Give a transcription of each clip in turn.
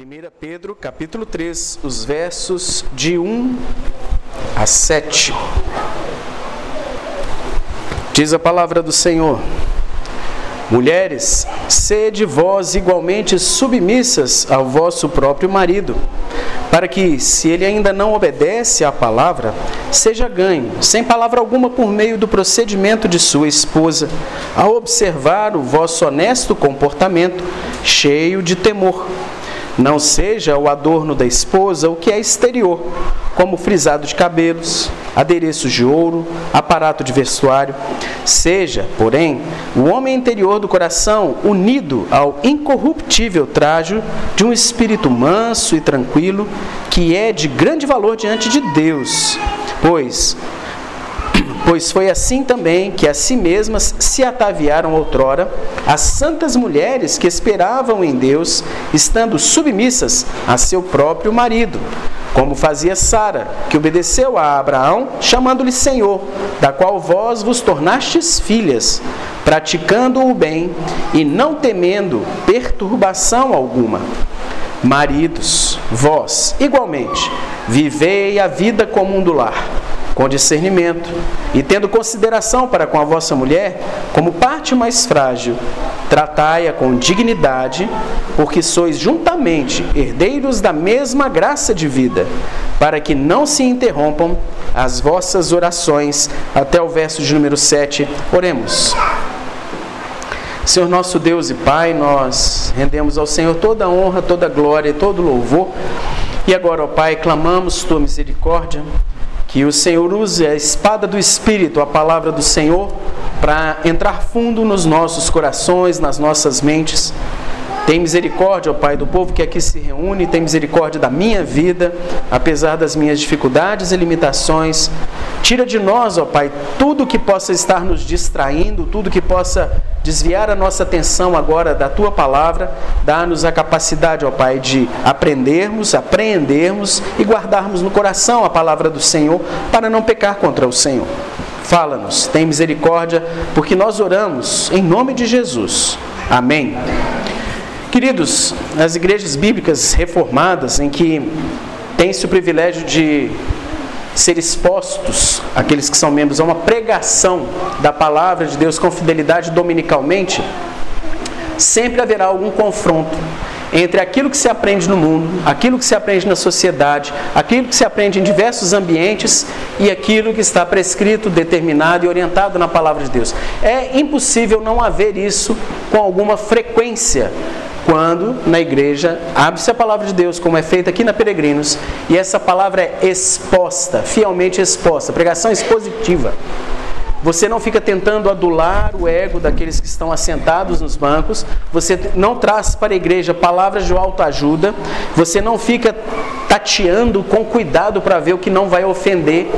1 Pedro, capítulo 3, os versos de 1 a 7. Diz a palavra do Senhor: Mulheres, sede vós igualmente submissas ao vosso próprio marido, para que, se ele ainda não obedece à palavra, seja ganho, sem palavra alguma, por meio do procedimento de sua esposa, ao observar o vosso honesto comportamento, cheio de temor não seja o adorno da esposa o que é exterior, como frisado de cabelos, adereços de ouro, aparato de vestuário. Seja, porém, o homem interior do coração unido ao incorruptível trajo de um espírito manso e tranquilo, que é de grande valor diante de Deus. Pois Pois foi assim também que a si mesmas se ataviaram outrora as santas mulheres que esperavam em Deus, estando submissas a seu próprio marido, como fazia Sara, que obedeceu a Abraão, chamando-lhe Senhor, da qual vós vos tornastes filhas, praticando o bem e não temendo perturbação alguma. Maridos, vós, igualmente, vivei a vida comum do lar com discernimento e tendo consideração para com a vossa mulher como parte mais frágil, tratai-a com dignidade, porque sois juntamente herdeiros da mesma graça de vida, para que não se interrompam as vossas orações. Até o verso de número 7. Oremos. Senhor nosso Deus e Pai, nós rendemos ao Senhor toda a honra, toda a glória e todo o louvor. E agora, ó Pai, clamamos tua misericórdia que o Senhor use a espada do Espírito, a palavra do Senhor, para entrar fundo nos nossos corações, nas nossas mentes. Tem misericórdia, ó Pai, do povo que aqui se reúne, tem misericórdia da minha vida, apesar das minhas dificuldades e limitações. Tira de nós, ó Pai, tudo que possa estar nos distraindo, tudo que possa desviar a nossa atenção agora da tua palavra. Dá-nos a capacidade, ó Pai, de aprendermos, apreendermos e guardarmos no coração a palavra do Senhor para não pecar contra o Senhor. Fala-nos, tem misericórdia, porque nós oramos em nome de Jesus. Amém. Queridos, as igrejas bíblicas reformadas, em que tem-se o privilégio de ser expostos, aqueles que são membros, a uma pregação da palavra de Deus com fidelidade dominicalmente, sempre haverá algum confronto entre aquilo que se aprende no mundo, aquilo que se aprende na sociedade, aquilo que se aprende em diversos ambientes e aquilo que está prescrito, determinado e orientado na palavra de Deus. É impossível não haver isso com alguma frequência quando na igreja abre-se a palavra de Deus, como é feita aqui na Peregrinos, e essa palavra é exposta, fielmente exposta, pregação expositiva. Você não fica tentando adular o ego daqueles que estão assentados nos bancos. Você não traz para a igreja palavras de autoajuda. Você não fica tateando com cuidado para ver o que não vai ofender.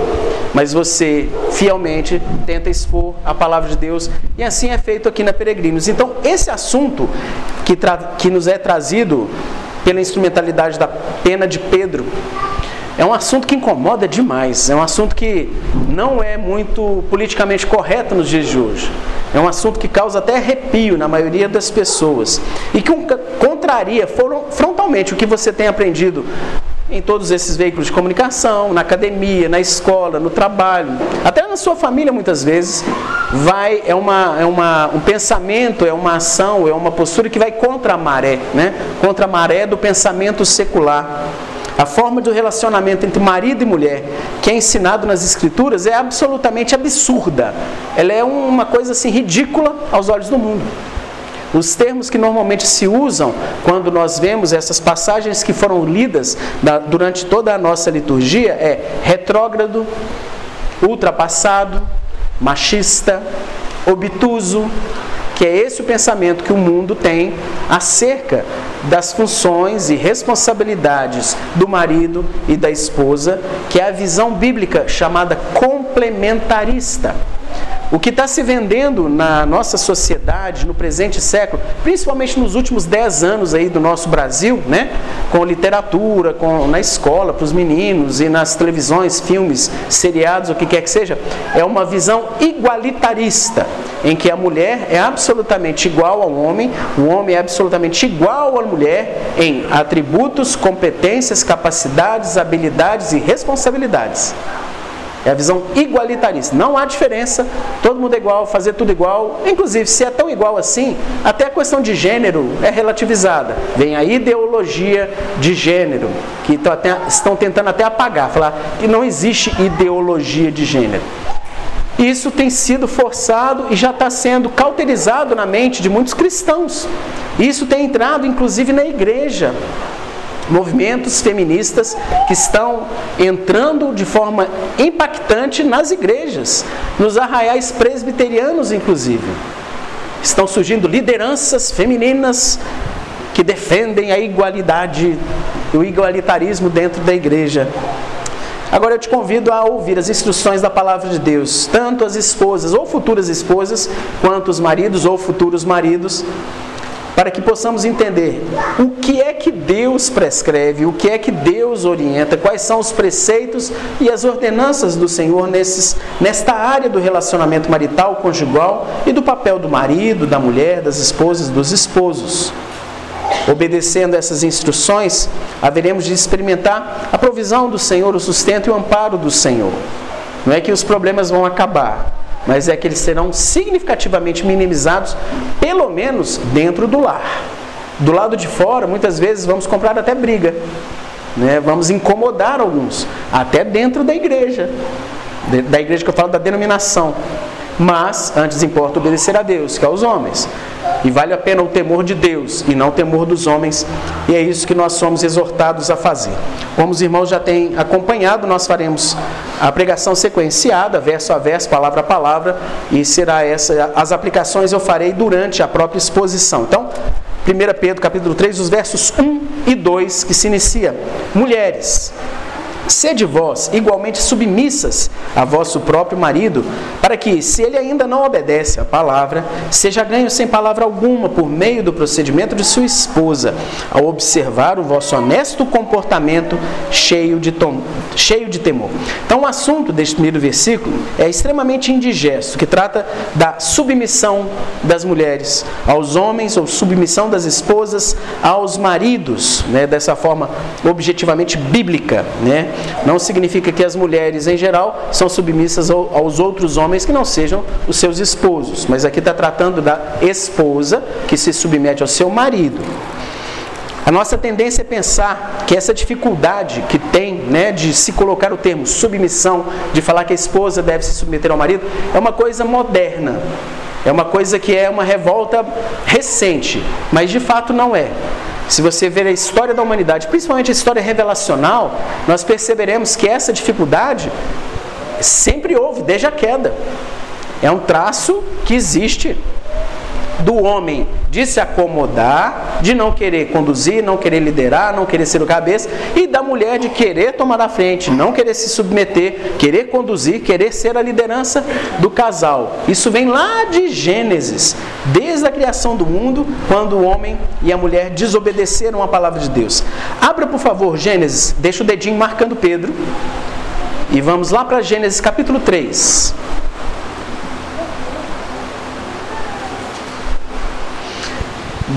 Mas você fielmente tenta expor a palavra de Deus. E assim é feito aqui na Peregrinos. Então, esse assunto que, que nos é trazido pela instrumentalidade da pena de Pedro é um assunto que incomoda demais, é um assunto que não é muito politicamente correto nos dias de hoje. É um assunto que causa até arrepio na maioria das pessoas e que contraria frontalmente o que você tem aprendido em todos esses veículos de comunicação, na academia, na escola, no trabalho, até na sua família muitas vezes, vai é uma é uma um pensamento, é uma ação, é uma postura que vai contra a maré, né? Contra a maré do pensamento secular. A forma de relacionamento entre marido e mulher que é ensinado nas escrituras é absolutamente absurda. Ela é uma coisa assim ridícula aos olhos do mundo. Os termos que normalmente se usam quando nós vemos essas passagens que foram lidas durante toda a nossa liturgia é retrógrado, ultrapassado, machista, obtuso, que é esse o pensamento que o mundo tem acerca das funções e responsabilidades do marido e da esposa, que é a visão bíblica chamada complementarista. O que está se vendendo na nossa sociedade, no presente século, principalmente nos últimos 10 anos aí do nosso Brasil, né? com literatura, com, na escola, para os meninos e nas televisões, filmes, seriados, o que quer que seja, é uma visão igualitarista, em que a mulher é absolutamente igual ao homem, o homem é absolutamente igual à mulher em atributos, competências, capacidades, habilidades e responsabilidades. É a visão igualitarista. Não há diferença, todo mundo é igual, fazer tudo igual. Inclusive, se é tão igual assim, até a questão de gênero é relativizada. Vem a ideologia de gênero, que estão tentando até apagar, falar que não existe ideologia de gênero. Isso tem sido forçado e já está sendo cauterizado na mente de muitos cristãos. Isso tem entrado, inclusive, na igreja movimentos feministas que estão entrando de forma impactante nas igrejas, nos arraiais presbiterianos, inclusive. Estão surgindo lideranças femininas que defendem a igualdade, o igualitarismo dentro da igreja. Agora eu te convido a ouvir as instruções da palavra de Deus, tanto as esposas ou futuras esposas, quanto os maridos ou futuros maridos, para que possamos entender o que é que Deus prescreve, o que é que Deus orienta, quais são os preceitos e as ordenanças do Senhor nesses, nesta área do relacionamento marital, conjugal e do papel do marido, da mulher, das esposas, dos esposos. Obedecendo essas instruções, haveremos de experimentar a provisão do Senhor, o sustento e o amparo do Senhor. Não é que os problemas vão acabar, mas é que eles serão significativamente minimizados, pelo menos dentro do lar. Do lado de fora, muitas vezes vamos comprar até briga, né? vamos incomodar alguns, até dentro da igreja, da igreja que eu falo da denominação. Mas antes importa obedecer a Deus, que aos homens. E vale a pena o temor de Deus e não o temor dos homens, e é isso que nós somos exortados a fazer. Como os irmãos já têm acompanhado, nós faremos a pregação sequenciada, verso a verso, palavra a palavra, e será essa as aplicações eu farei durante a própria exposição. Então, 1 Pedro capítulo 3, os versos 1 e 2, que se inicia: Mulheres, Sede vós igualmente submissas a vosso próprio marido, para que, se ele ainda não obedece à palavra, seja ganho sem palavra alguma por meio do procedimento de sua esposa, ao observar o vosso honesto comportamento cheio de, tom, cheio de temor. Então, o assunto deste primeiro versículo é extremamente indigesto, que trata da submissão das mulheres aos homens, ou submissão das esposas aos maridos, né, dessa forma objetivamente bíblica, né? Não significa que as mulheres, em geral, são submissas aos outros homens que não sejam os seus esposos. Mas aqui está tratando da esposa que se submete ao seu marido. A nossa tendência é pensar que essa dificuldade que tem né, de se colocar o termo submissão, de falar que a esposa deve se submeter ao marido, é uma coisa moderna. É uma coisa que é uma revolta recente, mas de fato não é. Se você ver a história da humanidade, principalmente a história revelacional, nós perceberemos que essa dificuldade sempre houve, desde a queda. É um traço que existe do homem de se acomodar, de não querer conduzir, não querer liderar, não querer ser o cabeça, e da mulher de querer tomar a frente, não querer se submeter, querer conduzir, querer ser a liderança do casal. Isso vem lá de Gênesis, desde a criação do mundo, quando o homem e a mulher desobedeceram a palavra de Deus. Abra, por favor, Gênesis, deixa o dedinho marcando Pedro. E vamos lá para Gênesis capítulo 3.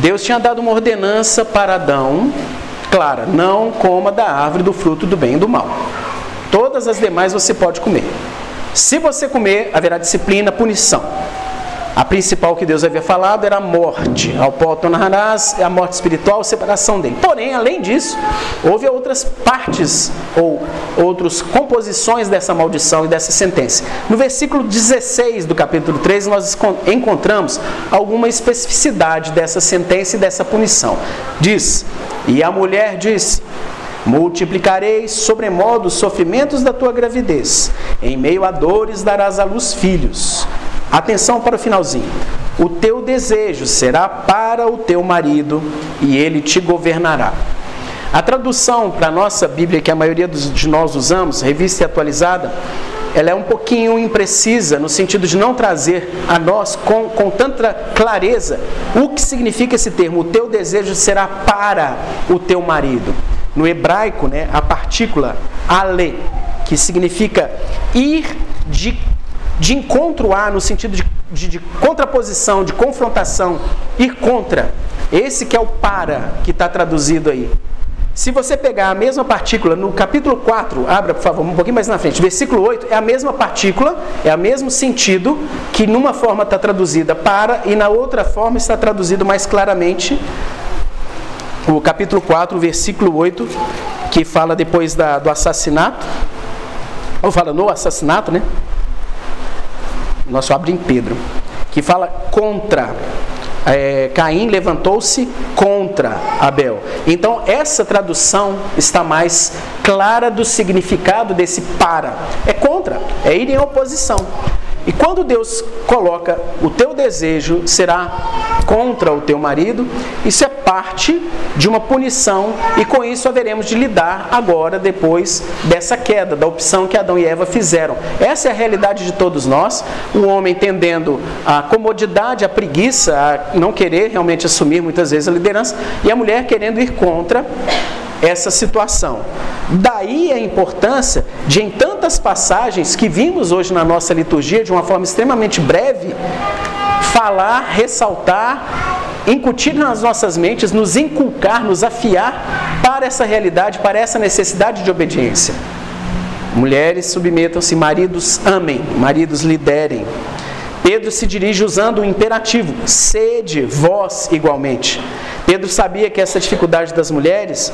Deus tinha dado uma ordenança para Adão, clara, não coma da árvore do fruto do bem e do mal. Todas as demais você pode comer. Se você comer, haverá disciplina, punição. A principal que Deus havia falado era a morte. Ao pó tornarás, a morte espiritual, a separação dele. Porém, além disso, houve outras partes ou outras composições dessa maldição e dessa sentença. No versículo 16 do capítulo 3, nós encontramos alguma especificidade dessa sentença e dessa punição. Diz: E a mulher disse: Multiplicarei sobremodo os sofrimentos da tua gravidez. Em meio a dores darás à luz filhos. Atenção para o finalzinho. O teu desejo será para o teu marido e ele te governará. A tradução para a nossa Bíblia, que a maioria de nós usamos, revista e atualizada, ela é um pouquinho imprecisa, no sentido de não trazer a nós com, com tanta clareza o que significa esse termo. O teu desejo será para o teu marido. No hebraico, né, a partícula ale, que significa ir de, de encontro a, no sentido de, de, de contraposição, de confrontação, ir contra. Esse que é o para que está traduzido aí. Se você pegar a mesma partícula no capítulo 4, abra por favor um pouquinho mais na frente, versículo 8, é a mesma partícula, é o mesmo sentido, que numa forma está traduzida para e na outra forma está traduzido mais claramente. O capítulo 4, versículo 8, que fala depois da, do assassinato, ou fala no assassinato, né? Nosso abre em Pedro, que fala contra é, Caim levantou-se contra Abel. Então, essa tradução está mais clara do significado desse para. É contra, é ir em oposição. E quando Deus coloca o teu desejo será contra o teu marido, isso é parte de uma punição e com isso haveremos de lidar agora depois dessa queda, da opção que Adão e Eva fizeram. Essa é a realidade de todos nós. O homem tendendo a comodidade, a preguiça, a não querer realmente assumir muitas vezes a liderança e a mulher querendo ir contra essa situação. Daí a importância de, em tantas passagens que vimos hoje na nossa liturgia, de uma forma extremamente breve, falar, ressaltar, incutir nas nossas mentes, nos inculcar, nos afiar para essa realidade, para essa necessidade de obediência. Mulheres submetam-se, maridos amem, maridos liderem. Pedro se dirige usando o imperativo: sede vós igualmente. Pedro sabia que essa dificuldade das mulheres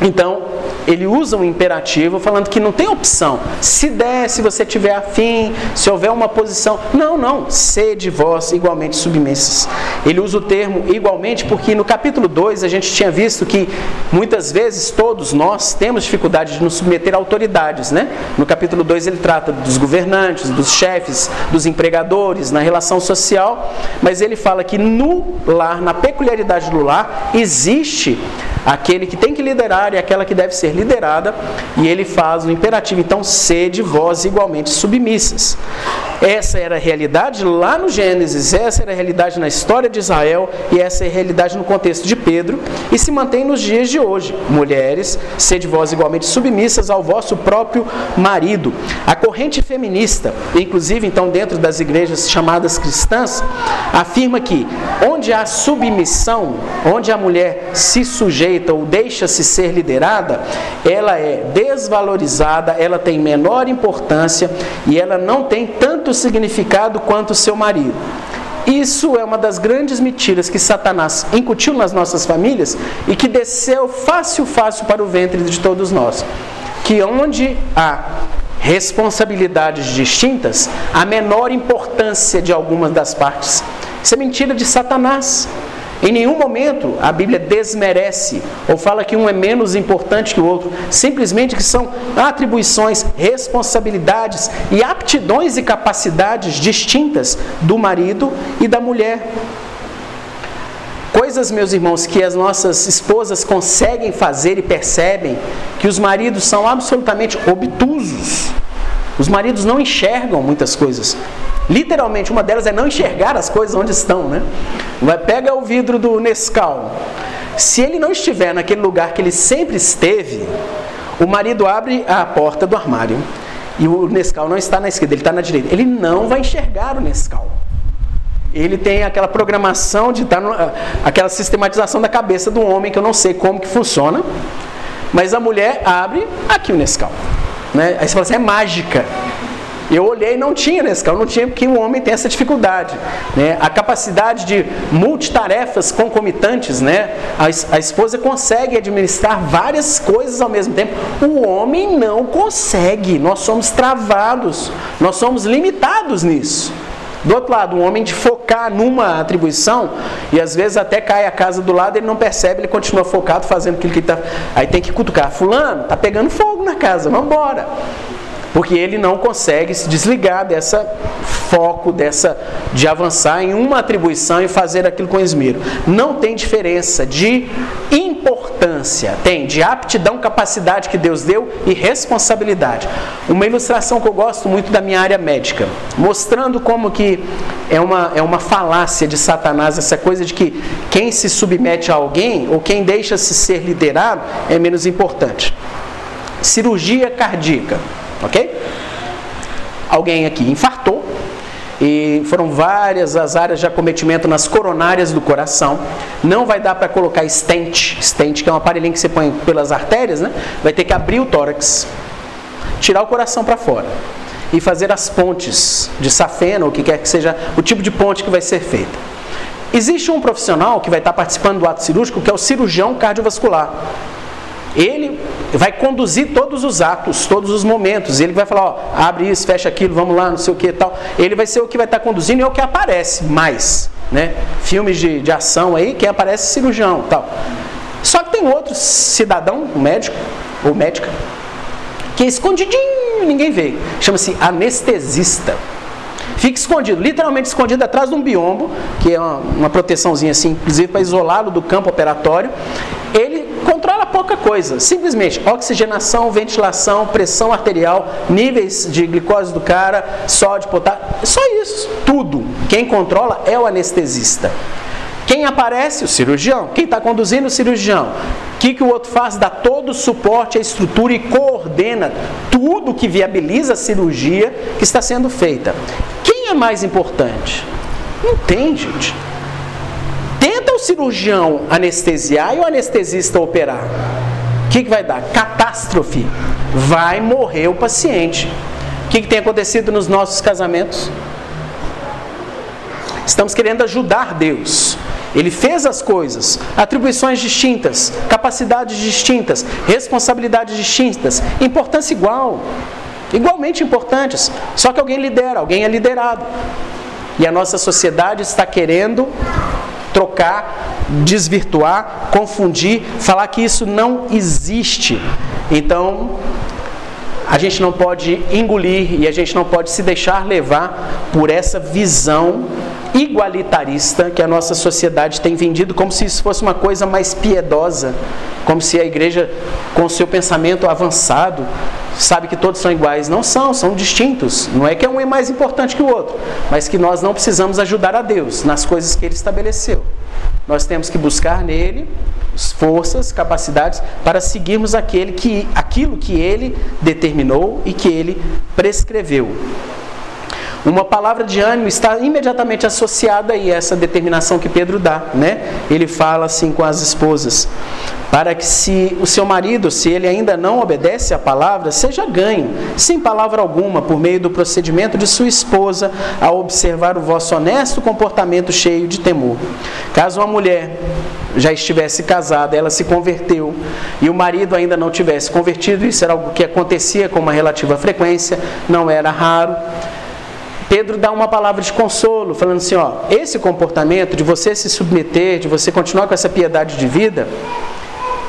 então, ele usa um imperativo falando que não tem opção. Se der, se você tiver afim, se houver uma posição. Não, não. Sede vós igualmente submissos. Ele usa o termo igualmente porque no capítulo 2 a gente tinha visto que muitas vezes todos nós temos dificuldade de nos submeter a autoridades, né? No capítulo 2 ele trata dos governantes, dos chefes, dos empregadores, na relação social, mas ele fala que no lar, na peculiaridade do lar, existe aquele que tem que liderar e aquela que deve ser liderada, e ele faz o imperativo, então sede vós igualmente submissas. Essa era a realidade lá no Gênesis, essa era a realidade na história de Israel e essa é a realidade no contexto de Pedro e se mantém nos dias de hoje. Mulheres, sede vós igualmente submissas ao vosso próprio marido. A corrente feminista, inclusive então dentro das igrejas chamadas cristãs, afirma que onde há submissão, onde a mulher se sujeita ou deixa-se ser liderada, ela é desvalorizada, ela tem menor importância e ela não tem tanto significado quanto seu marido. Isso é uma das grandes mentiras que Satanás incutiu nas nossas famílias e que desceu fácil, fácil para o ventre de todos nós. Que onde há responsabilidades distintas, a menor importância de algumas das partes. Isso é mentira de Satanás. Em nenhum momento a Bíblia desmerece ou fala que um é menos importante que o outro, simplesmente que são atribuições, responsabilidades e aptidões e capacidades distintas do marido e da mulher. Coisas, meus irmãos, que as nossas esposas conseguem fazer e percebem que os maridos são absolutamente obtusos. Os maridos não enxergam muitas coisas. Literalmente, uma delas é não enxergar as coisas onde estão, né? Pega o vidro do Nescau. Se ele não estiver naquele lugar que ele sempre esteve, o marido abre a porta do armário e o Nescau não está na esquerda, ele está na direita. Ele não vai enxergar o Nescau. Ele tem aquela programação de estar, no, aquela sistematização da cabeça do homem que eu não sei como que funciona, mas a mulher abre aqui o Nescau. Né? Aí você fala assim, é mágica. Eu olhei e não tinha nesse carro, não tinha porque o homem tem essa dificuldade. Né? A capacidade de multitarefas concomitantes, né? A, a esposa consegue administrar várias coisas ao mesmo tempo. O homem não consegue. Nós somos travados, nós somos limitados nisso. Do outro lado, um homem de focar numa atribuição e às vezes até cai a casa do lado, ele não percebe, ele continua focado fazendo aquilo que ele está. Aí tem que cutucar. Fulano, tá pegando fogo na casa, vamos embora. Porque ele não consegue se desligar dessa foco, dessa de avançar em uma atribuição e fazer aquilo com esmero. Não tem diferença de importância, tem de aptidão, capacidade que Deus deu e responsabilidade. Uma ilustração que eu gosto muito da minha área médica, mostrando como que é uma, é uma falácia de Satanás essa coisa de que quem se submete a alguém ou quem deixa-se ser liderado é menos importante. Cirurgia cardíaca ok? Alguém aqui infartou e foram várias as áreas de acometimento nas coronárias do coração. Não vai dar para colocar stent, stent que é um aparelhinho que você põe pelas artérias, né? Vai ter que abrir o tórax, tirar o coração para fora e fazer as pontes de safena ou o que quer que seja o tipo de ponte que vai ser feita. Existe um profissional que vai estar participando do ato cirúrgico que é o cirurgião cardiovascular. Ele vai conduzir todos os atos, todos os momentos. Ele vai falar, ó, abre isso, fecha aquilo, vamos lá, não sei o que e tal. Ele vai ser o que vai estar conduzindo e é o que aparece mais. Né? Filmes de, de ação aí, quem aparece é cirurgião tal. Só que tem outro cidadão, um médico ou médica, que é escondidinho, ninguém vê. Chama-se anestesista. Fica escondido, literalmente escondido atrás de um biombo, que é uma, uma proteçãozinha assim, inclusive para isolá-lo do campo operatório. Ele controla pouca coisa, simplesmente oxigenação, ventilação, pressão arterial, níveis de glicose do cara, sódio, potássio, só isso, tudo. Quem controla é o anestesista. Quem aparece? O cirurgião. Quem está conduzindo? O cirurgião. O que, que o outro faz? Dá todo o suporte à estrutura e coordena tudo que viabiliza a cirurgia que está sendo feita. Quem é mais importante? Não tem, gente. Cirurgião anestesiar e o anestesista operar. O que, que vai dar? Catástrofe. Vai morrer o paciente. O que, que tem acontecido nos nossos casamentos? Estamos querendo ajudar Deus. Ele fez as coisas, atribuições distintas, capacidades distintas, responsabilidades distintas, importância igual, igualmente importantes. Só que alguém lidera, alguém é liderado. E a nossa sociedade está querendo trocar, desvirtuar, confundir, falar que isso não existe. Então, a gente não pode engolir e a gente não pode se deixar levar por essa visão igualitarista que a nossa sociedade tem vendido como se isso fosse uma coisa mais piedosa, como se a igreja, com seu pensamento avançado, sabe que todos são iguais. Não são, são distintos. Não é que um é mais importante que o outro, mas que nós não precisamos ajudar a Deus nas coisas que Ele estabeleceu. Nós temos que buscar nele forças, capacidades para seguirmos aquele que, aquilo que Ele determinou e que Ele prescreveu. Uma palavra de ânimo está imediatamente associada a essa determinação que Pedro dá, né? Ele fala assim com as esposas: para que se o seu marido, se ele ainda não obedece à palavra, seja ganho, sem palavra alguma, por meio do procedimento de sua esposa, ao observar o vosso honesto comportamento cheio de temor. Caso uma mulher já estivesse casada, ela se converteu e o marido ainda não tivesse convertido, isso era algo que acontecia com uma relativa frequência, não era raro. Pedro dá uma palavra de consolo, falando assim: ó, esse comportamento de você se submeter, de você continuar com essa piedade de vida,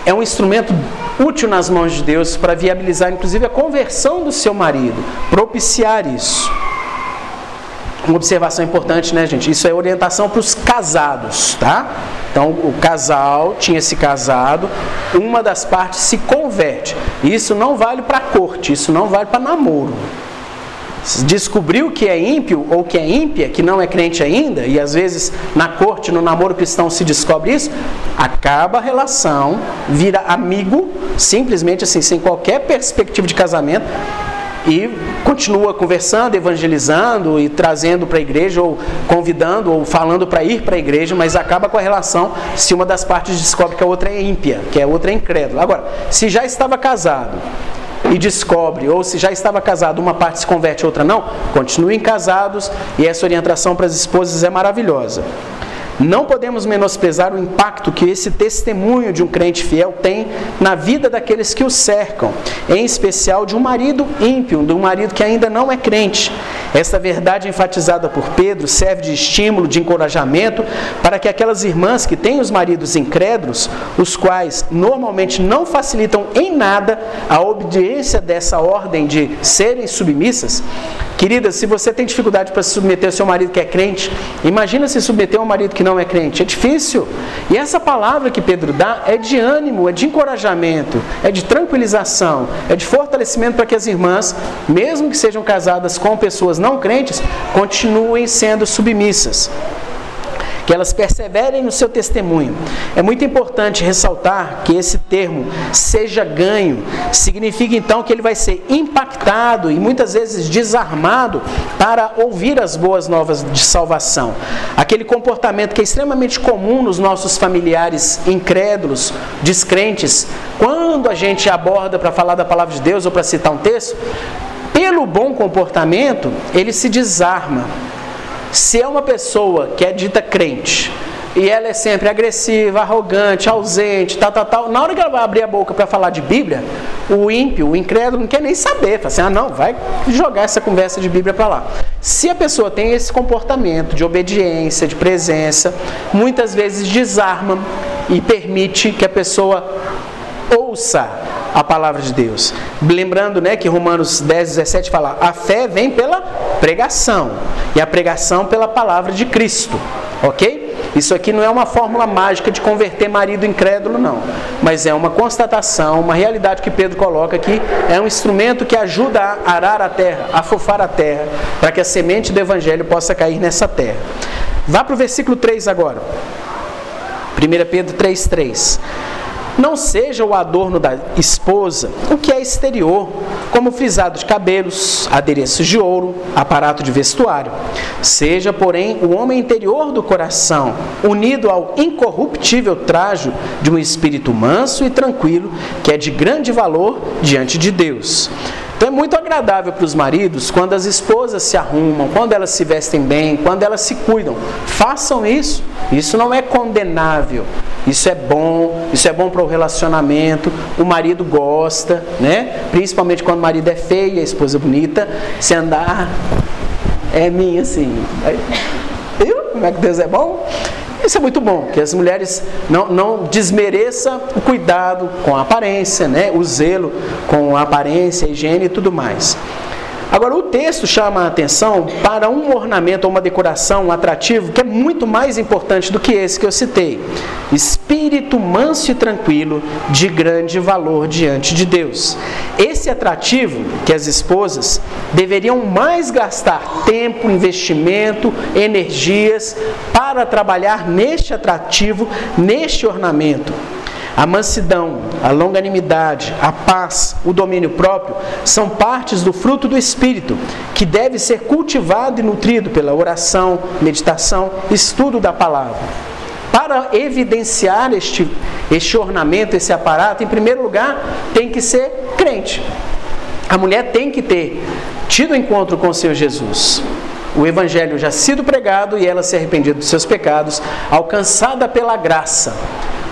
é um instrumento útil nas mãos de Deus para viabilizar, inclusive, a conversão do seu marido, propiciar isso. Uma observação importante, né, gente? Isso é orientação para os casados, tá? Então, o casal tinha se casado, uma das partes se converte. Isso não vale para corte, isso não vale para namoro descobriu que é ímpio ou que é ímpia, que não é crente ainda, e às vezes na corte, no namoro cristão se descobre isso, acaba a relação, vira amigo, simplesmente assim, sem qualquer perspectiva de casamento, e continua conversando, evangelizando e trazendo para a igreja, ou convidando, ou falando para ir para a igreja, mas acaba com a relação se uma das partes descobre que a outra é ímpia, que a outra é incrédula. Agora, se já estava casado e descobre, ou se já estava casado, uma parte se converte, outra não, continuem casados e essa orientação para as esposas é maravilhosa. Não podemos menosprezar o impacto que esse testemunho de um crente fiel tem na vida daqueles que o cercam, em especial de um marido ímpio, de um marido que ainda não é crente. Essa verdade enfatizada por Pedro serve de estímulo, de encorajamento para que aquelas irmãs que têm os maridos incrédulos, os quais normalmente não facilitam em nada a obediência dessa ordem de serem submissas, Querida, se você tem dificuldade para se submeter ao seu marido que é crente, imagina se submeter a um marido que não é crente. É difícil. E essa palavra que Pedro dá é de ânimo, é de encorajamento, é de tranquilização, é de fortalecimento para que as irmãs, mesmo que sejam casadas com pessoas não crentes, continuem sendo submissas que elas perseverem no seu testemunho. É muito importante ressaltar que esse termo seja ganho significa então que ele vai ser impactado e muitas vezes desarmado para ouvir as boas novas de salvação. Aquele comportamento que é extremamente comum nos nossos familiares incrédulos, descrentes, quando a gente aborda para falar da palavra de Deus ou para citar um texto, pelo bom comportamento, ele se desarma se é uma pessoa que é dita crente e ela é sempre agressiva, arrogante, ausente, tal, tal, tal, na hora que ela vai abrir a boca para falar de Bíblia, o ímpio, o incrédulo, não quer nem saber. Fala assim: ah, não, vai jogar essa conversa de Bíblia para lá. Se a pessoa tem esse comportamento de obediência, de presença, muitas vezes desarma e permite que a pessoa ouça a palavra de Deus. Lembrando né, que Romanos 10, 17 fala: a fé vem pela pregação, e a pregação pela palavra de Cristo. Ok? Isso aqui não é uma fórmula mágica de converter marido incrédulo, não. Mas é uma constatação, uma realidade que Pedro coloca aqui. É um instrumento que ajuda a arar a terra, a fofar a terra, para que a semente do evangelho possa cair nessa terra. Vá para o versículo 3 agora. 1 Pedro 3,3. Não seja o adorno da esposa o que é exterior, como frisado de cabelos, adereços de ouro, aparato de vestuário. Seja, porém, o homem interior do coração, unido ao incorruptível trajo de um espírito manso e tranquilo, que é de grande valor diante de Deus. Então é muito agradável para os maridos quando as esposas se arrumam, quando elas se vestem bem, quando elas se cuidam. Façam isso. Isso não é condenável. Isso é bom, isso é bom para o relacionamento. O marido gosta, né? Principalmente quando o marido é feio e a esposa é bonita. Se andar, é minha assim. Viu como é que Deus é bom? Isso é muito bom, que as mulheres não, não desmereçam o cuidado com a aparência, né? o zelo com a aparência, a higiene e tudo mais. Agora, o texto chama a atenção para um ornamento ou uma decoração um atrativo que é muito mais importante do que esse que eu citei. Espírito manso e tranquilo, de grande valor diante de Deus. Esse atrativo que as esposas deveriam mais gastar tempo, investimento, energias para trabalhar neste atrativo, neste ornamento a mansidão, a longanimidade, a paz, o domínio próprio são partes do fruto do Espírito, que deve ser cultivado e nutrido pela oração, meditação, estudo da palavra. Para evidenciar este, este ornamento, esse aparato, em primeiro lugar, tem que ser crente. A mulher tem que ter tido encontro com o Senhor Jesus o Evangelho já sido pregado e ela se arrependido dos seus pecados, alcançada pela graça.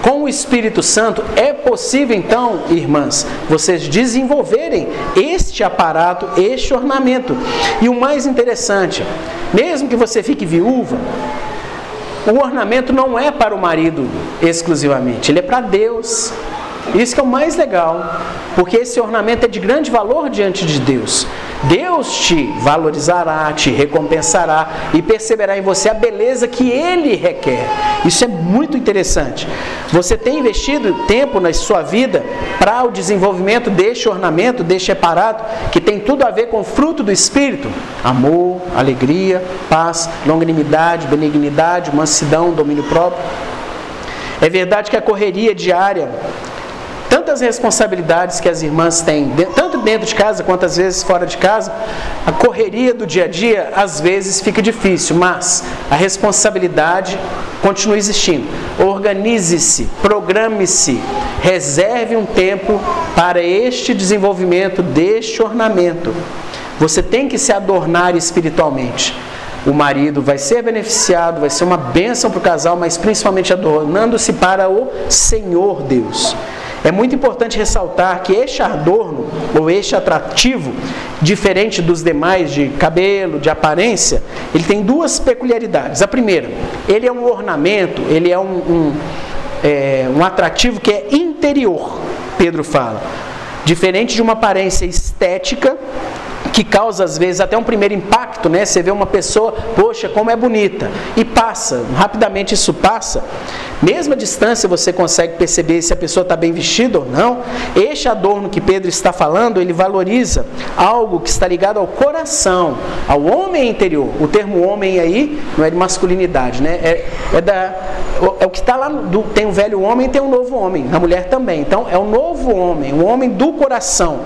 Com o Espírito Santo é possível então, irmãs, vocês desenvolverem este aparato, este ornamento. E o mais interessante, mesmo que você fique viúva, o ornamento não é para o marido exclusivamente, ele é para Deus. Isso que é o mais legal, porque esse ornamento é de grande valor diante de Deus. Deus te valorizará, te recompensará e perceberá em você a beleza que Ele requer. Isso é muito interessante. Você tem investido tempo na sua vida para o desenvolvimento deste ornamento, deste aparato, que tem tudo a ver com o fruto do Espírito: amor, alegria, paz, longanimidade, benignidade, mansidão, domínio próprio. É verdade que a correria diária tantas responsabilidades que as irmãs têm, tanto dentro de casa quanto às vezes fora de casa, a correria do dia a dia às vezes fica difícil, mas a responsabilidade continua existindo. Organize-se, programe-se, reserve um tempo para este desenvolvimento deste ornamento. Você tem que se adornar espiritualmente. O marido vai ser beneficiado, vai ser uma bênção para o casal, mas principalmente adornando-se para o Senhor Deus. É muito importante ressaltar que este adorno, ou este atrativo, diferente dos demais de cabelo, de aparência, ele tem duas peculiaridades. A primeira, ele é um ornamento, ele é um, um, é, um atrativo que é interior, Pedro fala. Diferente de uma aparência estética, que causa às vezes até um primeiro impacto, né? Você vê uma pessoa, poxa, como é bonita, e passa, rapidamente isso passa. Mesmo distância você consegue perceber se a pessoa está bem vestida ou não. Este adorno que Pedro está falando, ele valoriza algo que está ligado ao coração, ao homem interior. O termo homem aí não é de masculinidade, né? É, é, da, é o que está lá, do, tem o velho homem e tem o novo homem, na mulher também. Então é o novo homem, o homem do coração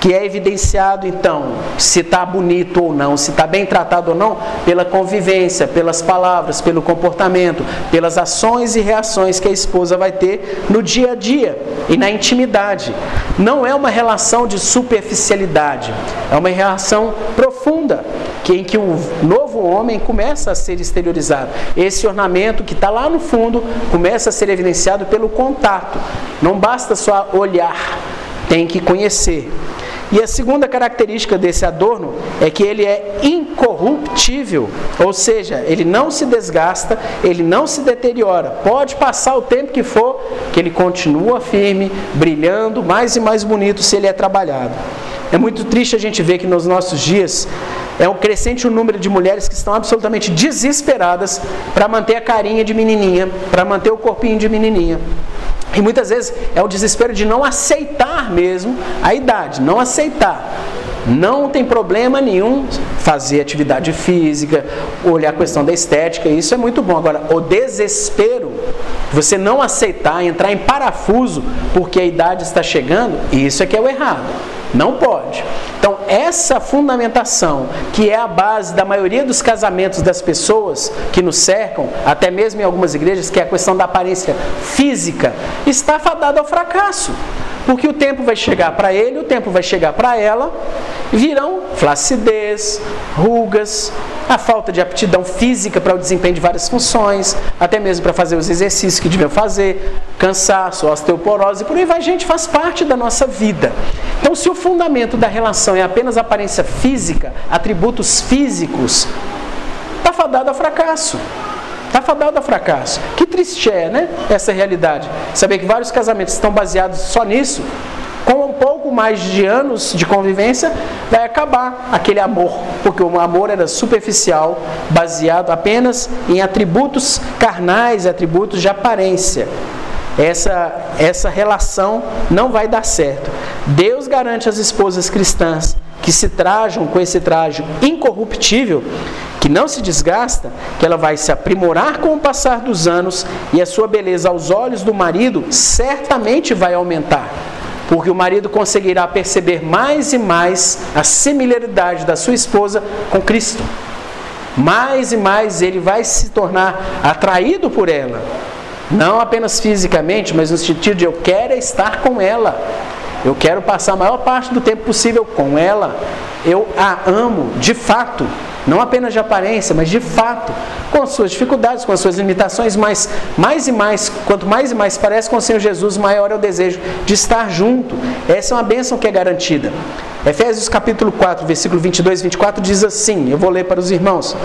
que é evidenciado então se está bonito ou não, se está bem tratado ou não, pela convivência, pelas palavras, pelo comportamento, pelas ações e reações que a esposa vai ter no dia a dia e na intimidade. Não é uma relação de superficialidade, é uma relação profunda que em que o novo homem começa a ser exteriorizado. Esse ornamento que está lá no fundo começa a ser evidenciado pelo contato. Não basta só olhar, tem que conhecer. E a segunda característica desse adorno é que ele é incorruptível, ou seja, ele não se desgasta, ele não se deteriora. Pode passar o tempo que for, que ele continua firme, brilhando, mais e mais bonito se ele é trabalhado. É muito triste a gente ver que nos nossos dias é um crescente o número de mulheres que estão absolutamente desesperadas para manter a carinha de menininha, para manter o corpinho de menininha. E muitas vezes é o desespero de não aceitar mesmo a idade, não aceitar. Não tem problema nenhum fazer atividade física, olhar a questão da estética, isso é muito bom. Agora, o desespero, você não aceitar, entrar em parafuso porque a idade está chegando, isso é que é o errado. Não pode. Então, essa fundamentação, que é a base da maioria dos casamentos das pessoas que nos cercam, até mesmo em algumas igrejas, que é a questão da aparência física, está fadada ao fracasso. Porque o tempo vai chegar para ele, o tempo vai chegar para ela, virão flacidez, rugas, a falta de aptidão física para o desempenho de várias funções, até mesmo para fazer os exercícios que deviam fazer, cansaço, osteoporose, por aí vai, gente, faz parte da nossa vida. Então, se o fundamento da relação é apenas aparência física, atributos físicos, está fadado ao fracasso. Está fadado a fracasso. Que triste é, né? Essa realidade. Saber que vários casamentos estão baseados só nisso, com um pouco mais de anos de convivência, vai acabar aquele amor, porque o amor era superficial, baseado apenas em atributos carnais, atributos de aparência. Essa, essa relação não vai dar certo. Deus garante às esposas cristãs que se trajam com esse traje incorruptível que não se desgasta, que ela vai se aprimorar com o passar dos anos e a sua beleza aos olhos do marido certamente vai aumentar. Porque o marido conseguirá perceber mais e mais a similaridade da sua esposa com Cristo. Mais e mais ele vai se tornar atraído por ela. Não apenas fisicamente, mas no sentido de eu quero estar com ela. Eu quero passar a maior parte do tempo possível com ela. Eu a amo de fato. Não apenas de aparência, mas de fato, com as suas dificuldades, com as suas limitações, mas mais e mais, quanto mais e mais parece com o Senhor Jesus, maior é o desejo de estar junto. Essa é uma bênção que é garantida. Efésios capítulo 4, versículo 22 e 24 diz assim, eu vou ler para os irmãos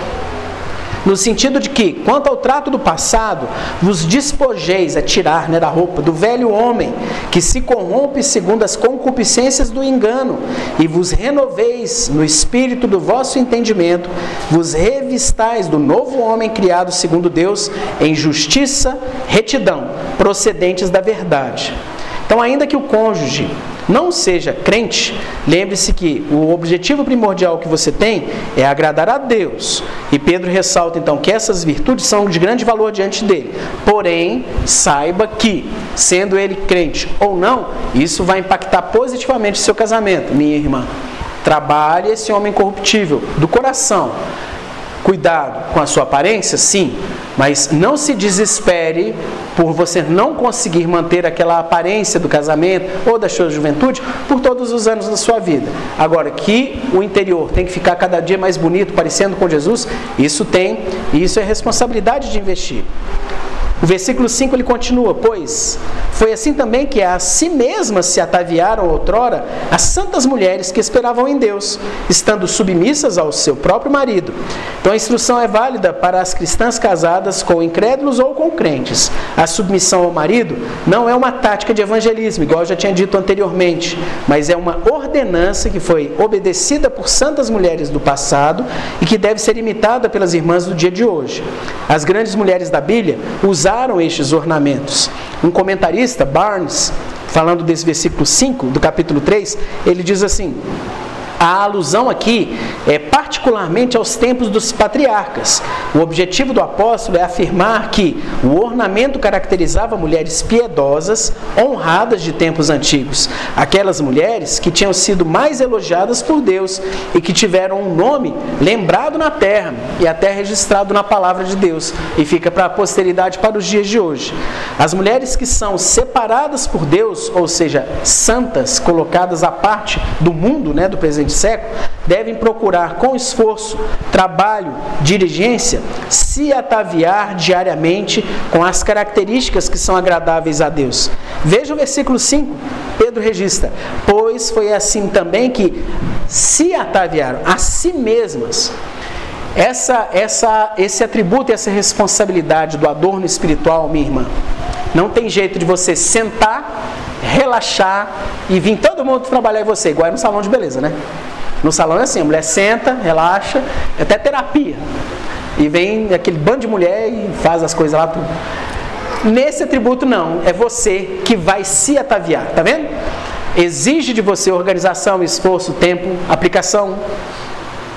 no sentido de que, quanto ao trato do passado, vos despojeis a tirar né, da roupa do velho homem, que se corrompe segundo as concupiscências do engano, e vos renoveis no espírito do vosso entendimento, vos revistais do novo homem criado segundo Deus, em justiça, retidão, procedentes da verdade. Então, ainda que o cônjuge não seja crente, lembre-se que o objetivo primordial que você tem é agradar a Deus. E Pedro ressalta então que essas virtudes são de grande valor diante dele. Porém, saiba que, sendo ele crente ou não, isso vai impactar positivamente o seu casamento, minha irmã. Trabalhe esse homem corruptível do coração Cuidado com a sua aparência, sim, mas não se desespere por você não conseguir manter aquela aparência do casamento ou da sua juventude por todos os anos da sua vida. Agora, que o interior tem que ficar cada dia mais bonito, parecendo com Jesus, isso tem, e isso é responsabilidade de investir. O versículo 5 ele continua: Pois foi assim também que a si mesmas se ataviaram outrora as santas mulheres que esperavam em Deus, estando submissas ao seu próprio marido. Então a instrução é válida para as cristãs casadas com incrédulos ou com crentes. A submissão ao marido não é uma tática de evangelismo, igual eu já tinha dito anteriormente, mas é uma ordenança que foi obedecida por santas mulheres do passado e que deve ser imitada pelas irmãs do dia de hoje. As grandes mulheres da Bíblia usaram estes ornamentos. Um comentarista, Barnes, falando desse versículo 5 do capítulo 3, ele diz assim: a alusão aqui é particularmente aos tempos dos patriarcas. O objetivo do apóstolo é afirmar que o ornamento caracterizava mulheres piedosas, honradas de tempos antigos, aquelas mulheres que tinham sido mais elogiadas por Deus e que tiveram um nome lembrado na terra e até registrado na palavra de Deus e fica para a posteridade para os dias de hoje. As mulheres que são separadas por Deus, ou seja, santas, colocadas à parte do mundo, né, do presente século, devem procurar com esforço, trabalho, diligência, se ataviar diariamente com as características que são agradáveis a Deus. Veja o versículo 5, Pedro registra: Pois foi assim também que se ataviaram a si mesmas. Essa, essa, esse atributo e essa responsabilidade do adorno espiritual, minha irmã, não tem jeito de você sentar, relaxar e vir todo mundo trabalhar em você, igual é no salão de beleza, né? No salão é assim, a mulher senta, relaxa, é até terapia. E vem aquele bando de mulher e faz as coisas lá tudo. Nesse atributo não, é você que vai se ataviar, tá vendo? Exige de você organização, esforço, tempo, aplicação,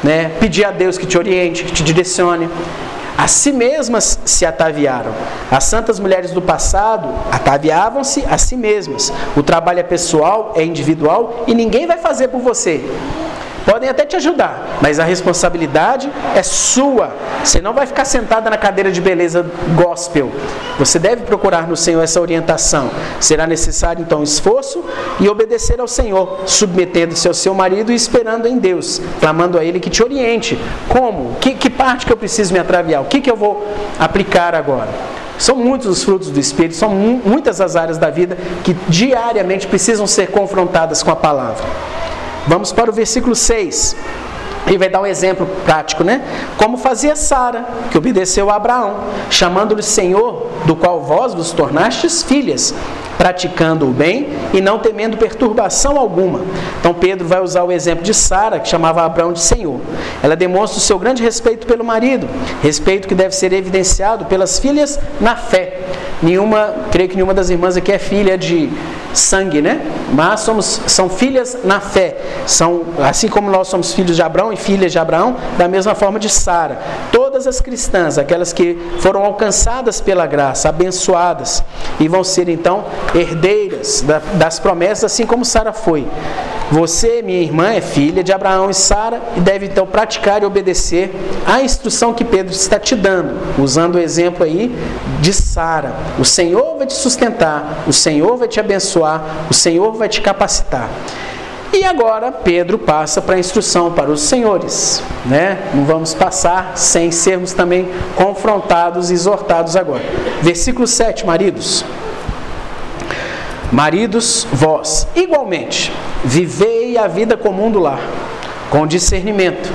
né? Pedir a Deus que te oriente, que te direcione. A si mesmas se ataviaram. As santas mulheres do passado ataviavam-se a si mesmas. O trabalho é pessoal, é individual e ninguém vai fazer por você. Podem até te ajudar, mas a responsabilidade é sua. Você não vai ficar sentada na cadeira de beleza gospel. Você deve procurar no Senhor essa orientação. Será necessário então esforço e obedecer ao Senhor, submetendo-se ao seu marido e esperando em Deus, clamando a Ele que te oriente. Como? Que, que parte que eu preciso me atraviar? O que, que eu vou aplicar agora? São muitos os frutos do Espírito, são muitas as áreas da vida que diariamente precisam ser confrontadas com a palavra. Vamos para o versículo 6. Ele vai dar um exemplo prático, né? Como fazia Sara, que obedeceu a Abraão, chamando-lhe Senhor, do qual vós vos tornastes filhas, praticando o bem e não temendo perturbação alguma. Então Pedro vai usar o exemplo de Sara, que chamava Abraão de Senhor. Ela demonstra o seu grande respeito pelo marido, respeito que deve ser evidenciado pelas filhas na fé. Nenhuma, creio que nenhuma das irmãs aqui é filha de sangue, né? Mas somos, são filhas na fé. São, assim como nós somos filhos de Abraão e filhas de Abraão, da mesma forma de Sara. Todas as cristãs, aquelas que foram alcançadas pela graça, abençoadas, e vão ser então herdeiras das promessas, assim como Sara foi. Você, minha irmã, é filha de Abraão e Sara e deve então praticar e obedecer a instrução que Pedro está te dando, usando o exemplo aí de Sara. O Senhor vai te sustentar, o Senhor vai te abençoar, o Senhor vai te capacitar. E agora Pedro passa para a instrução para os senhores, né? Não vamos passar sem sermos também confrontados e exortados agora. Versículo 7, maridos. Maridos, vós, igualmente, vivei a vida comum do lar, com discernimento,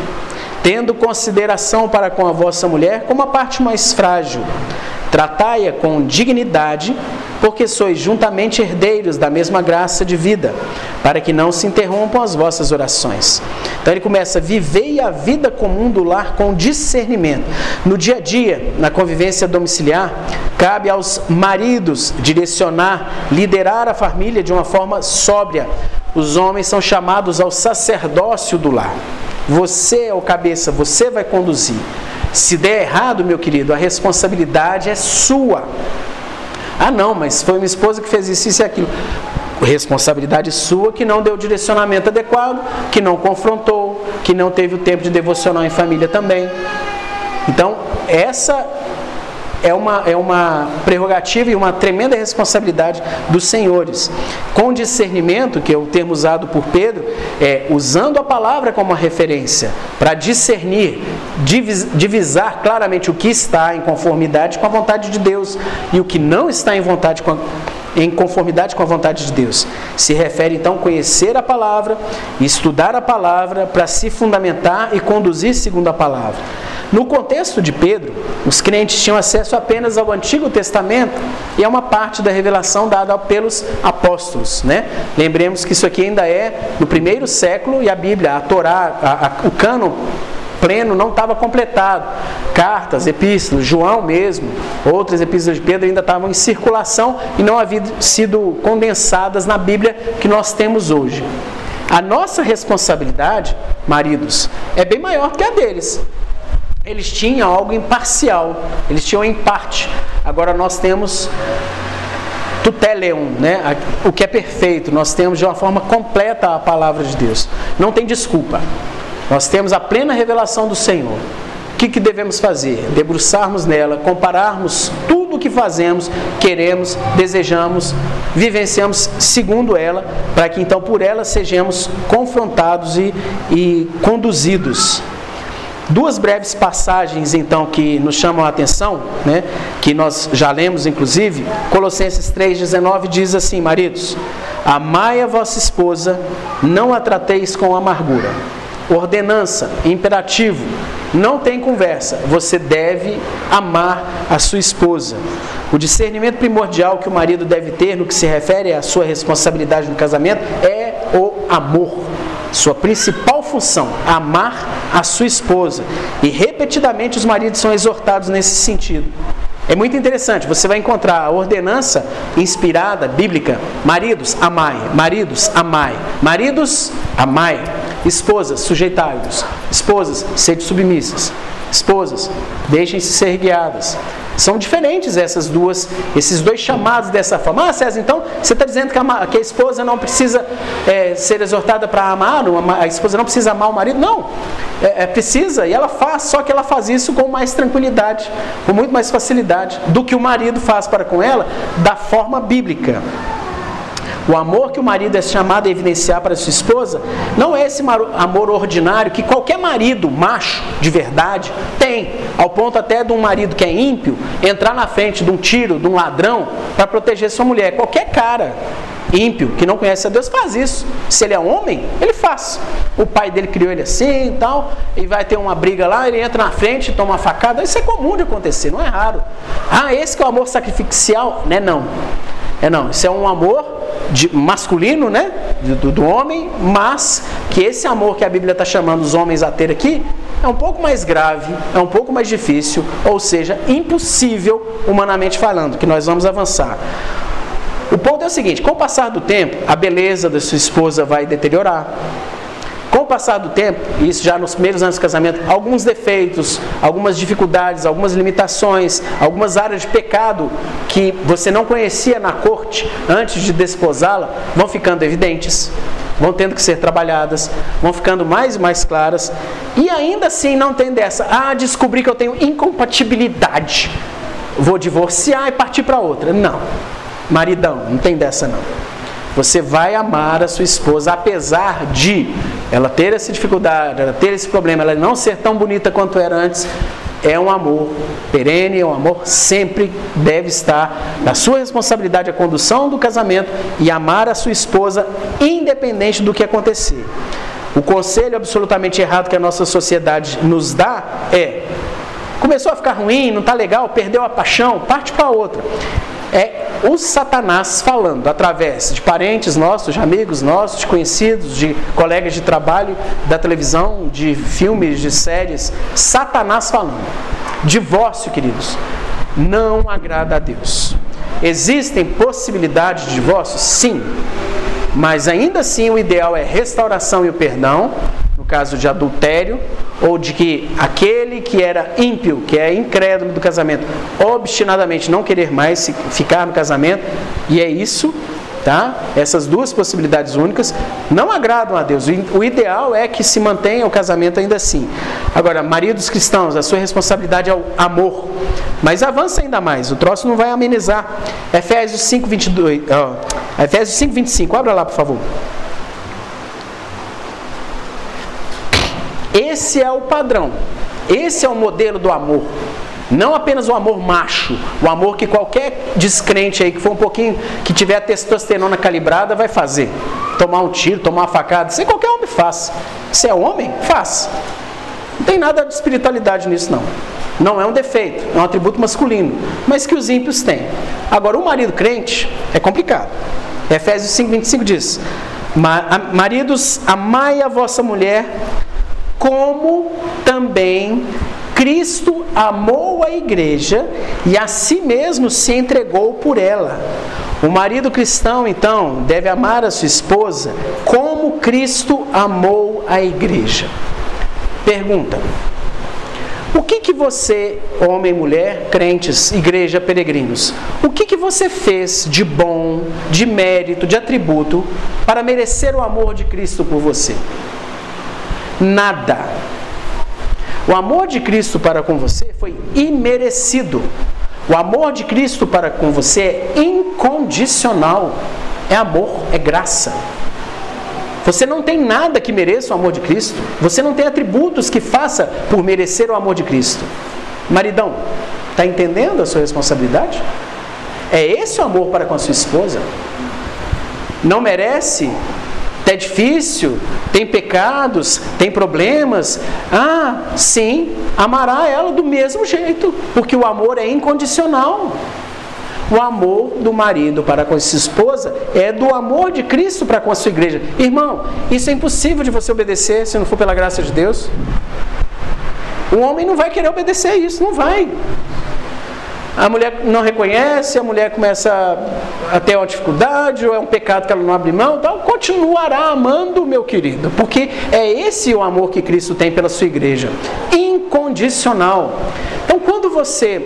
tendo consideração para com a vossa mulher como a parte mais frágil. Tratai-a com dignidade, porque sois juntamente herdeiros da mesma graça de vida, para que não se interrompam as vossas orações. Então ele começa, vivei a vida comum do lar com discernimento. No dia a dia, na convivência domiciliar, cabe aos maridos direcionar, liderar a família de uma forma sóbria. Os homens são chamados ao sacerdócio do lar. Você é o cabeça, você vai conduzir. Se der errado, meu querido, a responsabilidade é sua. Ah, não, mas foi minha esposa que fez isso, isso e aquilo. Responsabilidade sua que não deu o direcionamento adequado, que não confrontou, que não teve o tempo de devocionar em família também. Então, essa é uma, é uma prerrogativa e uma tremenda responsabilidade dos senhores. Com discernimento, que é o termo usado por Pedro, é usando a palavra como referência para discernir, divisar claramente o que está em conformidade com a vontade de Deus e o que não está em vontade com a em conformidade com a vontade de Deus. Se refere então a conhecer a palavra, estudar a palavra para se fundamentar e conduzir segundo a palavra. No contexto de Pedro, os crentes tinham acesso apenas ao Antigo Testamento e a uma parte da revelação dada pelos apóstolos. Né? Lembremos que isso aqui ainda é no primeiro século e a Bíblia, a Torá, a, a, o cânon pleno não estava completado. Cartas, epístolas, João mesmo, outras epístolas de Pedro ainda estavam em circulação e não haviam sido condensadas na Bíblia que nós temos hoje. A nossa responsabilidade, maridos, é bem maior que a deles. Eles tinham algo imparcial, eles tinham em parte. Agora nós temos tuteleum, né? o que é perfeito, nós temos de uma forma completa a palavra de Deus. Não tem desculpa. Nós temos a plena revelação do Senhor. O que, que devemos fazer? Debruçarmos nela, compararmos tudo o que fazemos, queremos, desejamos, vivenciamos segundo ela, para que então por ela sejamos confrontados e, e conduzidos. Duas breves passagens então que nos chamam a atenção, né, que nós já lemos inclusive, Colossenses 3,19 diz assim: Maridos, amai a vossa esposa, não a trateis com amargura ordenança, imperativo. Não tem conversa. Você deve amar a sua esposa. O discernimento primordial que o marido deve ter no que se refere à sua responsabilidade no casamento é o amor. Sua principal função, amar a sua esposa. E repetidamente os maridos são exortados nesse sentido. É muito interessante, você vai encontrar a ordenança inspirada, bíblica: maridos, amai, maridos, amai, maridos, amai, esposas, sujeitai-vos, esposas, sede submissas, esposas, deixem-se ser guiadas, são diferentes essas duas, esses dois chamados dessa forma. Ah, César, então você está dizendo que a, que a, esposa não precisa é, ser exortada para amar, a esposa não precisa amar o marido? Não, é, é, precisa e ela faz, só que ela faz isso com mais tranquilidade, com muito mais facilidade do que o marido faz para com ela, da forma bíblica. O amor que o marido é chamado a evidenciar para sua esposa não é esse amor ordinário que qualquer marido macho de verdade tem, ao ponto até de um marido que é ímpio entrar na frente de um tiro, de um ladrão, para proteger sua mulher. Qualquer cara ímpio que não conhece a Deus faz isso. Se ele é homem, ele faz. O pai dele criou ele assim e tal, e vai ter uma briga lá, ele entra na frente, toma uma facada. Isso é comum de acontecer, não é raro. Ah, esse que é o amor sacrificial? Né? Não. É não, isso é um amor de, masculino, né? Do, do, homem, mas que esse amor que a Bíblia está chamando os homens a ter aqui é um pouco mais grave, é um pouco mais difícil, ou seja, impossível humanamente falando, que nós vamos avançar. O ponto é o seguinte: com o passar do tempo, a beleza da sua esposa vai deteriorar com o passar do tempo, isso já nos primeiros anos de casamento, alguns defeitos, algumas dificuldades, algumas limitações, algumas áreas de pecado que você não conhecia na corte antes de desposá-la, vão ficando evidentes, vão tendo que ser trabalhadas, vão ficando mais e mais claras, e ainda assim não tem dessa, ah, descobri que eu tenho incompatibilidade, vou divorciar e partir para outra. Não, maridão, não tem dessa não. Você vai amar a sua esposa, apesar de ela ter essa dificuldade, ela ter esse problema, ela não ser tão bonita quanto era antes. É um amor perene, é um amor sempre deve estar na sua responsabilidade a condução do casamento e amar a sua esposa independente do que acontecer. O conselho absolutamente errado que a nossa sociedade nos dá é começou a ficar ruim, não está legal, perdeu a paixão, parte para outra é o Satanás falando através de parentes nossos, de amigos nossos, de conhecidos, de colegas de trabalho, da televisão, de filmes, de séries. Satanás falando. Divórcio, queridos, não agrada a Deus. Existem possibilidades de divórcio? Sim. Mas ainda assim o ideal é restauração e o perdão, no caso de adultério, ou de que aquele que era ímpio, que é incrédulo do casamento, obstinadamente não querer mais ficar no casamento, e é isso, tá? Essas duas possibilidades únicas não agradam a Deus. O ideal é que se mantenha o casamento ainda assim. Agora, maridos cristãos, a sua responsabilidade é o amor. Mas avança ainda mais, o troço não vai amenizar. Efésios 5, 22, ó, Efésios 5, 25, abra lá, por favor. Esse é o padrão. Esse é o modelo do amor. Não apenas o amor macho, o amor que qualquer descrente aí que for um pouquinho, que tiver a testosterona calibrada, vai fazer. Tomar um tiro, tomar uma facada, isso qualquer homem faz. Se é homem, faz. Não tem nada de espiritualidade nisso, não. Não é um defeito, é um atributo masculino, mas que os ímpios têm. Agora, o marido crente é complicado. Efésios 5,25 diz: Maridos, amai a vossa mulher, como também Cristo amou a igreja e a si mesmo se entregou por ela. O marido cristão, então, deve amar a sua esposa como Cristo amou a igreja. Pergunta: O que que você, homem mulher, crentes, igreja, peregrinos, o que que você fez de bom, de mérito, de atributo para merecer o amor de Cristo por você? Nada. O amor de Cristo para com você foi imerecido. O amor de Cristo para com você é incondicional. É amor, é graça. Você não tem nada que mereça o amor de Cristo. Você não tem atributos que faça por merecer o amor de Cristo. Maridão, está entendendo a sua responsabilidade? É esse o amor para com a sua esposa? Não merece é difícil, tem pecados, tem problemas. Ah, sim, amará ela do mesmo jeito, porque o amor é incondicional. O amor do marido para com a sua esposa é do amor de Cristo para com a sua igreja. Irmão, isso é impossível de você obedecer se não for pela graça de Deus. O homem não vai querer obedecer isso, não vai. A mulher não reconhece, a mulher começa a ter uma dificuldade, ou é um pecado que ela não abre mão, então continuará amando, meu querido, porque é esse o amor que Cristo tem pela sua igreja incondicional. Então, quando você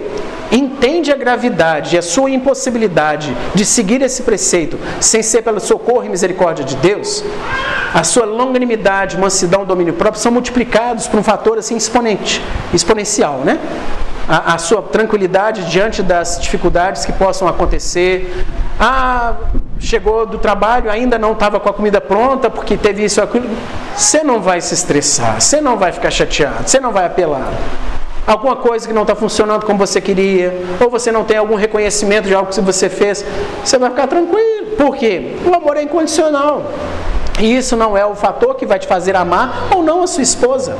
entende a gravidade e a sua impossibilidade de seguir esse preceito sem ser pelo socorro e misericórdia de Deus, a sua longanimidade, mansidão, domínio próprio são multiplicados por um fator assim exponente, exponencial, né? a, a sua tranquilidade diante das dificuldades que possam acontecer. Ah, chegou do trabalho, ainda não estava com a comida pronta porque teve isso ou aquilo. Você não vai se estressar, você não vai ficar chateado, você não vai apelar. Alguma coisa que não está funcionando como você queria, ou você não tem algum reconhecimento de algo que você fez, você vai ficar tranquilo. Por quê? O amor é incondicional. E isso não é o fator que vai te fazer amar ou não a sua esposa.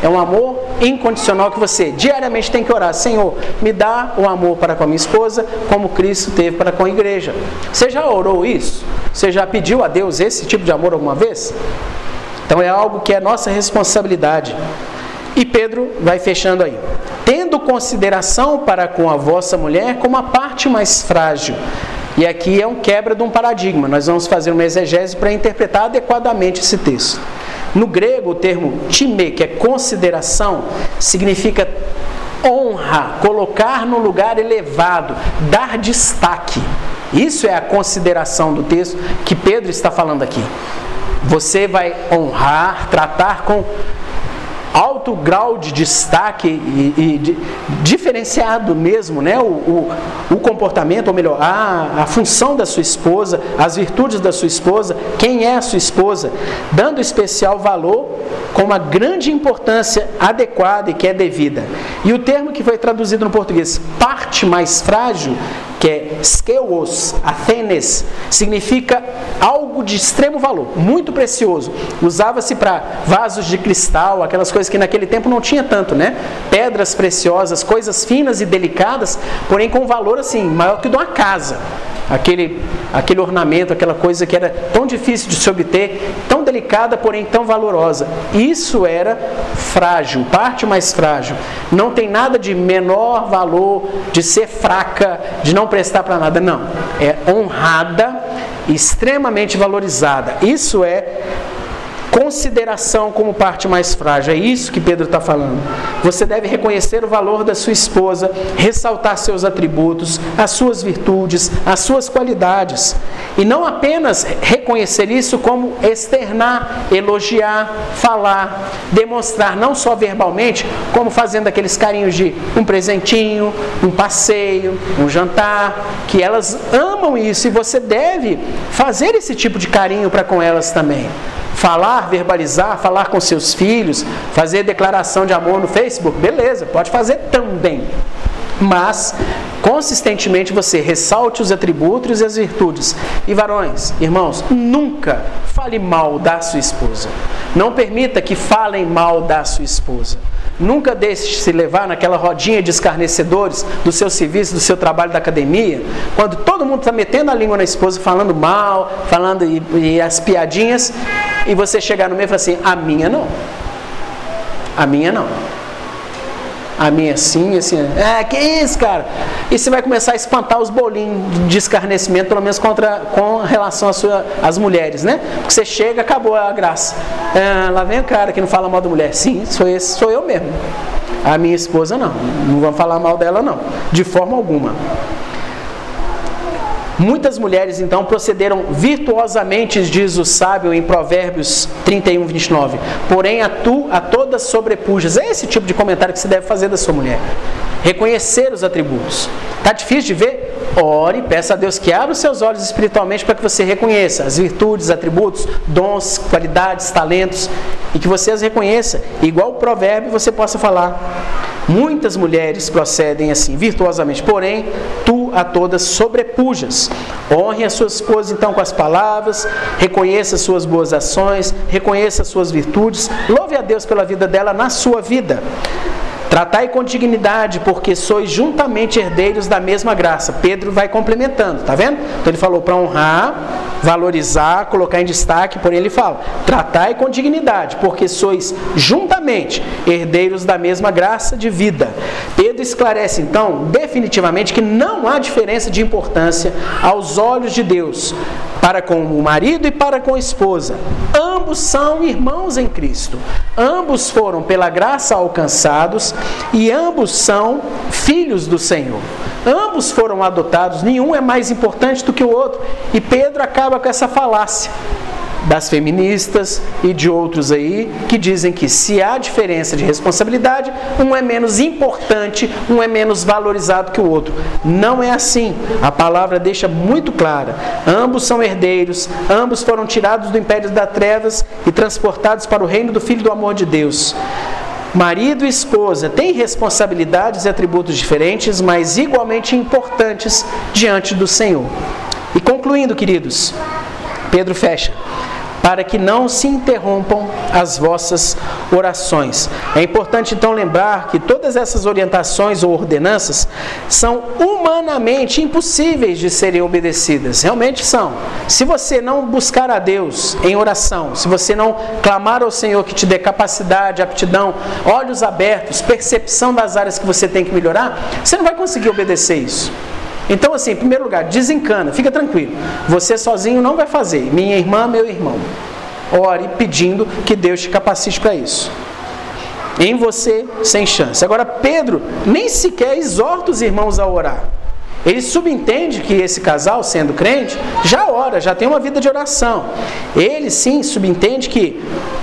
É um amor incondicional que você diariamente tem que orar. Senhor, me dá o amor para com a minha esposa, como Cristo teve para com a igreja. Você já orou isso? Você já pediu a Deus esse tipo de amor alguma vez? Então é algo que é nossa responsabilidade. E Pedro vai fechando aí. Tendo consideração para com a vossa mulher como a parte mais frágil. E aqui é um quebra de um paradigma. Nós vamos fazer uma exegese para interpretar adequadamente esse texto. No grego, o termo time, que é consideração, significa honra, colocar no lugar elevado, dar destaque. Isso é a consideração do texto que Pedro está falando aqui. Você vai honrar, tratar com alto grau de destaque e, e de, diferenciado mesmo, né? O, o, o, comportamento, ou melhor, a, a função da sua esposa, as virtudes da sua esposa, quem é a sua esposa, dando especial valor com uma grande importância adequada e que é devida. E o termo que foi traduzido no português, parte mais frágil, que é skeos, athenes, significa algo de extremo valor, muito precioso. Usava-se para vasos de cristal, aquelas coisas que naquele tempo não tinha tanto, né? Pedras preciosas, coisas finas e delicadas, porém com valor assim, maior que de uma casa aquele, aquele ornamento, aquela coisa que era tão difícil de se obter, tão delicada, porém tão valorosa. Isso era frágil, parte mais frágil. Não tem nada de menor valor, de ser fraca, de não prestar para nada. Não. É honrada, extremamente valorizada. Isso é consideração como parte mais frágil. É isso que Pedro está falando. Você deve reconhecer o valor da sua esposa, ressaltar seus atributos, as suas virtudes, as suas qualidades. E não apenas reconhecer isso como externar, elogiar, falar, demonstrar, não só verbalmente, como fazendo aqueles carinhos de um presentinho, um passeio, um jantar, que elas amam isso e você deve fazer esse tipo de carinho para com elas também falar, verbalizar, falar com seus filhos, fazer declaração de amor no Facebook, beleza, pode fazer também. Mas, consistentemente, você ressalte os atributos e as virtudes. E varões, irmãos, nunca fale mal da sua esposa. Não permita que falem mal da sua esposa. Nunca deixe se levar naquela rodinha de escarnecedores do seu serviço, do seu trabalho da academia, quando todo mundo está metendo a língua na esposa, falando mal, falando e, e as piadinhas, e você chegar no meio e falar assim: a minha não. A minha não. A minha sim, assim, é, que isso, cara? E você vai começar a espantar os bolinhos de escarnecimento, pelo menos contra, com relação às às mulheres, né? Porque você chega, acabou a graça. É, lá vem o cara que não fala mal da mulher. Sim, sou esse, sou eu mesmo. A minha esposa não. Não vamos falar mal dela, não. De forma alguma. Muitas mulheres então procederam virtuosamente, diz o sábio em Provérbios 31, 29. Porém, a tu a todas sobrepujas. É esse tipo de comentário que você deve fazer da sua mulher. Reconhecer os atributos. Está difícil de ver? Ore, peça a Deus que abra os seus olhos espiritualmente para que você reconheça as virtudes, atributos, dons, qualidades, talentos e que você as reconheça. Igual o provérbio você possa falar. Muitas mulheres procedem assim, virtuosamente, porém, tu a todas sobrepujas. Honre a sua esposa então com as palavras, reconheça suas boas ações, reconheça suas virtudes, louve a Deus pela vida dela na sua vida. Tratai com dignidade, porque sois juntamente herdeiros da mesma graça. Pedro vai complementando, tá vendo? Então ele falou para honrar, valorizar, colocar em destaque, porém ele fala: tratai com dignidade, porque sois juntamente herdeiros da mesma graça de vida. Pedro esclarece então, definitivamente, que não há diferença de importância aos olhos de Deus para com o marido e para com a esposa. Ambos são irmãos em Cristo. Ambos foram pela graça alcançados e ambos são filhos do Senhor. Ambos foram adotados, nenhum é mais importante do que o outro. E Pedro acaba com essa falácia das feministas e de outros aí que dizem que se há diferença de responsabilidade, um é menos importante, um é menos valorizado que o outro. Não é assim. A palavra deixa muito clara. Ambos são herdeiros, ambos foram tirados do império das trevas e transportados para o reino do Filho do amor de Deus. Marido e esposa têm responsabilidades e atributos diferentes, mas igualmente importantes diante do Senhor. E concluindo, queridos, Pedro fecha para que não se interrompam as vossas orações. É importante então lembrar que todas essas orientações ou ordenanças são humanamente impossíveis de serem obedecidas. Realmente são. Se você não buscar a Deus em oração, se você não clamar ao Senhor que te dê capacidade, aptidão, olhos abertos, percepção das áreas que você tem que melhorar, você não vai conseguir obedecer isso. Então, assim, em primeiro lugar, desencana, fica tranquilo. Você sozinho não vai fazer. Minha irmã, meu irmão. Ore pedindo que Deus te capacite para isso. Em você, sem chance. Agora, Pedro nem sequer exorta os irmãos a orar. Ele subentende que esse casal, sendo crente, já ora, já tem uma vida de oração. Ele sim subentende que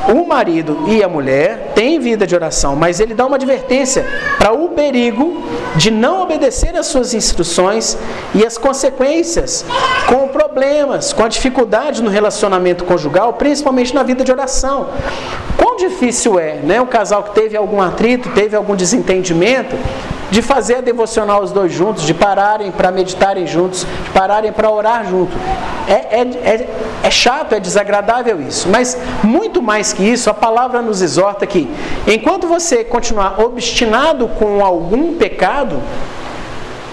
o marido e a mulher têm vida de oração, mas ele dá uma advertência para o perigo de não obedecer às suas instruções e as consequências com problemas, com a dificuldade no relacionamento conjugal, principalmente na vida de oração. Quão difícil é, né? Um casal que teve algum atrito, teve algum desentendimento, de fazer a devocional os dois juntos, de pararem para meditarem juntos, de pararem para orar junto. É, é, é, é, chato, é desagradável isso, mas muito mais que isso, a palavra nos exorta que enquanto você continuar obstinado com algum pecado,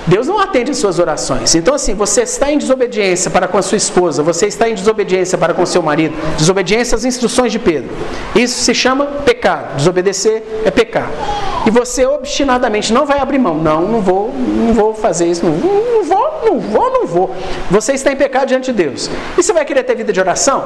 Deus não atende às suas orações. Então, assim, você está em desobediência para com a sua esposa, você está em desobediência para com seu marido, desobediência às instruções de Pedro. Isso se chama pecado. Desobedecer é pecar. E você obstinadamente não vai abrir mão. Não, não vou, não vou fazer isso. Não, não vou, não vou, não vou. Você está em pecado diante de Deus. E você vai querer ter vida de oração?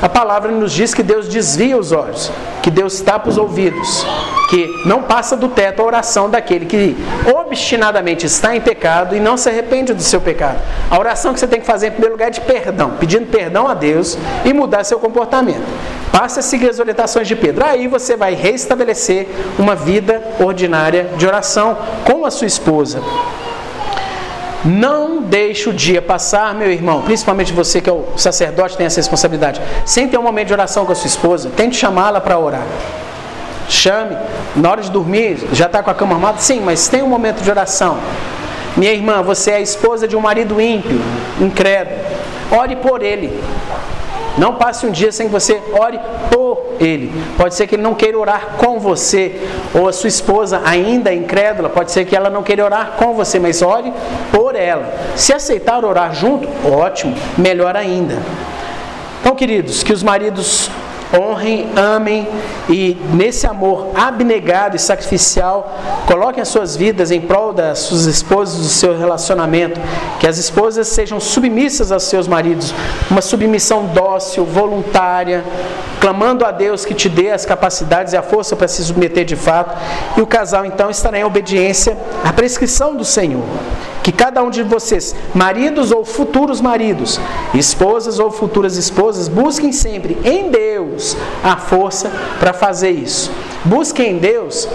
A palavra nos diz que Deus desvia os olhos, que Deus tapa os ouvidos, que não passa do teto a oração daquele que obstinadamente está em pecado e não se arrepende do seu pecado. A oração que você tem que fazer em primeiro lugar é de perdão, pedindo perdão a Deus e mudar seu comportamento. Passe a seguir as orientações de Pedro. Aí você vai restabelecer uma vida ordinária de oração com a sua esposa. Não deixe o dia passar, meu irmão, principalmente você que é o sacerdote, tem essa responsabilidade, sem ter um momento de oração com a sua esposa, tente chamá-la para orar. Chame, na hora de dormir, já está com a cama armada? Sim, mas tem um momento de oração. Minha irmã, você é a esposa de um marido ímpio, incrédulo. Ore por ele. Não passe um dia sem que você ore por ele. Pode ser que ele não queira orar com você, ou a sua esposa ainda incrédula, pode ser que ela não queira orar com você, mas ore por ela. Se aceitar orar junto, ótimo, melhor ainda. Então, queridos, que os maridos honrem, amem e nesse amor abnegado e sacrificial, coloquem as suas vidas em prol das suas esposas, do seu relacionamento, que as esposas sejam submissas aos seus maridos, uma submissão dócil, voluntária, clamando a Deus que te dê as capacidades e a força para se submeter de fato, e o casal então estará em obediência à prescrição do Senhor que cada um de vocês, maridos ou futuros maridos, esposas ou futuras esposas, busquem sempre em Deus a força para fazer isso. Busquem em Deus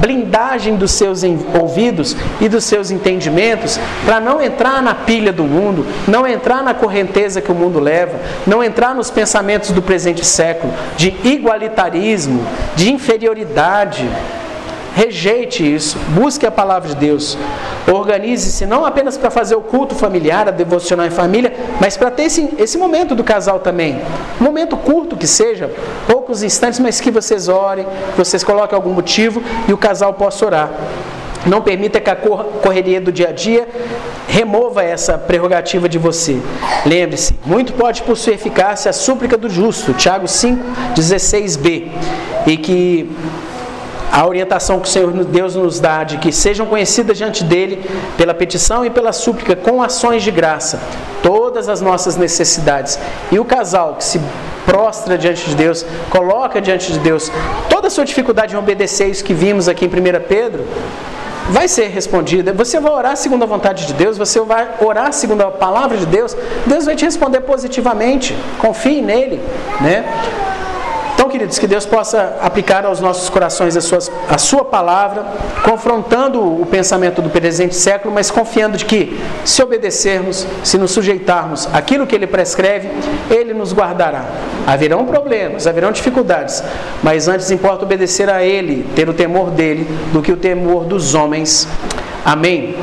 blindagem dos seus ouvidos e dos seus entendimentos para não entrar na pilha do mundo, não entrar na correnteza que o mundo leva, não entrar nos pensamentos do presente século de igualitarismo, de inferioridade, Rejeite isso, busque a palavra de Deus. Organize-se não apenas para fazer o culto familiar, a devocional em família, mas para ter esse, esse momento do casal também. Um momento curto que seja, poucos instantes, mas que vocês orem, vocês coloquem algum motivo e o casal possa orar. Não permita que a correria do dia a dia remova essa prerrogativa de você. Lembre-se, muito pode por sua eficácia a súplica do justo, Tiago 5, 16b. E que a orientação que o Senhor Deus nos dá de que sejam conhecidas diante dele pela petição e pela súplica com ações de graça todas as nossas necessidades. E o casal que se prostra diante de Deus, coloca diante de Deus toda a sua dificuldade em obedecer isso que vimos aqui em 1 Pedro, vai ser respondida. Você vai orar segundo a vontade de Deus, você vai orar segundo a palavra de Deus, Deus vai te responder positivamente. Confie nele, né? Queridos, que Deus possa aplicar aos nossos corações a, a sua palavra, confrontando o pensamento do presente século, mas confiando de que, se obedecermos, se nos sujeitarmos àquilo que Ele prescreve, Ele nos guardará. Haverão problemas, haverão dificuldades, mas antes importa obedecer a Ele, ter o temor dele, do que o temor dos homens. Amém.